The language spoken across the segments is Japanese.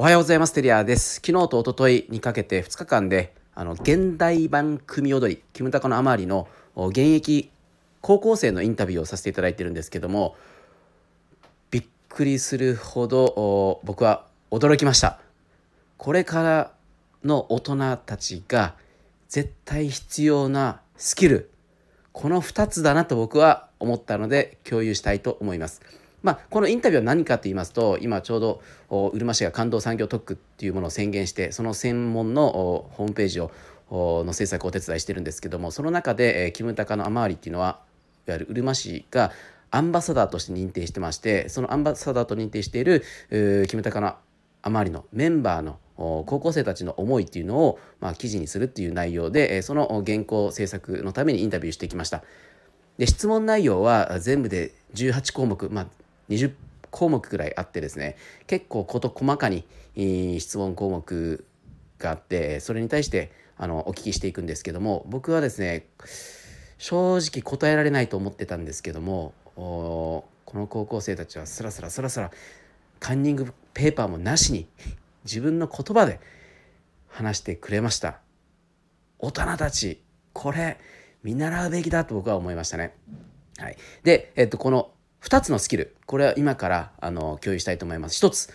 おはようございます。テリアです。昨日と一昨日にかけて2日間であの現代版組踊りキムタカのあまりの現役高校生のインタビューをさせていただいてるんですけどもびっくりするほど僕は驚きました。これからの大人たちが絶対必要なスキルこの2つだなと僕は思ったので共有したいと思います。まあ、このインタビューは何かと言いますと今ちょうどうるま市が感動産業特区っていうものを宣言してその専門のホームページをの制作をお手伝いしてるんですけどもその中で、えー、キムタカの雨割りっていうのはいわゆるうるま市がアンバサダーとして認定してましてそのアンバサダーと認定しているキムタカの雨割りのメンバーの高校生たちの思いっていうのを、まあ、記事にするっていう内容でその原稿制作のためにインタビューしてきました。で質問内容は全部で18項目、まあ、20項目くらいあってですね結構事細かに質問項目があってそれに対してあのお聞きしていくんですけども僕はですね正直答えられないと思ってたんですけどもこの高校生たちはスラスラスラスラカンニングペーパーもなしに自分の言葉で話してくれました大人たちこれ見習うべきだと僕は思いましたね。はい、で、えっと、この2つのスキル。これは今からあの共有したいと思います。1つ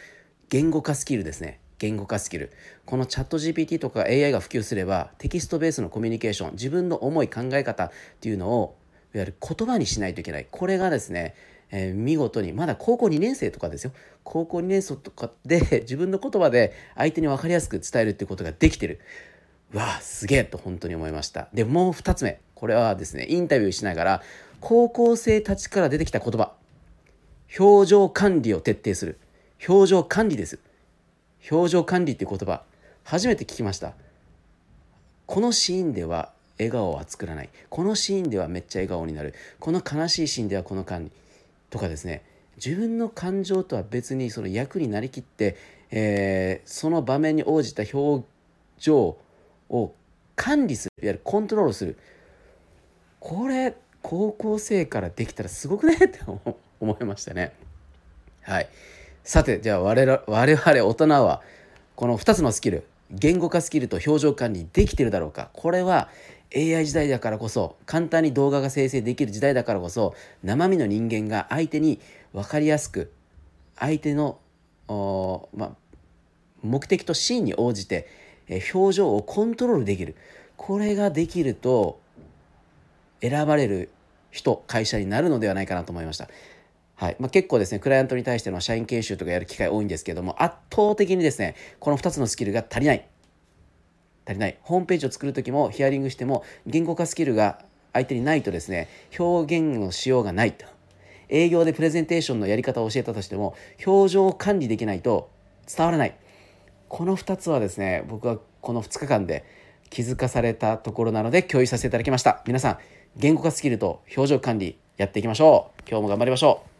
言語化スキルですね。言語化スキル。このチャット GPT とか AI が普及すればテキストベースのコミュニケーション自分の思い考え方っていうのをいわゆる言葉にしないといけない。これがですね、えー、見事にまだ高校2年生とかですよ。高校2年生とかで自分の言葉で相手に分かりやすく伝えるっていうことができてる。わあすげえと本当に思いました。でもう2つ目。これはですねインタビューしながら高校生たちから出てきた言葉。表情管理を徹底する。表情管理です。表情管理っていう言葉。初めて聞きました。このシーンでは笑顔は作らない。このシーンではめっちゃ笑顔になる。この悲しいシーンではこの管理。とかですね。自分の感情とは別にその役になりきって、えー、その場面に応じた表情を管理する。いわゆるコントロールする。これ高校生からできたらすごくね？って思いましたね。はい。さてじゃあ我々大人はこの2つのスキル言語化スキルと表情管理できてるだろうか。これは AI 時代だからこそ簡単に動画が生成できる時代だからこそ生身の人間が相手に分かりやすく相手の、ま、目的とシーンに応じてえ表情をコントロールできる。これができると選ばれる人会社になるのではないかなと思いました。はい。まあ、結構ですねクライアントに対しての社員研修とかやる機会多いんですけども圧倒的にですねこの2つのスキルが足りない。足りない。ホームページを作る時もヒアリングしても言語化スキルが相手にないとですね表現のしようがないと。営業でプレゼンテーションのやり方を教えたとしても表情を管理できないと伝わらない。この2つはですね僕はこの2日間で気づかされたところなので共有させていただきました。皆さん言語化スキルと表情管理やっていきましょう。今日も頑張りましょう。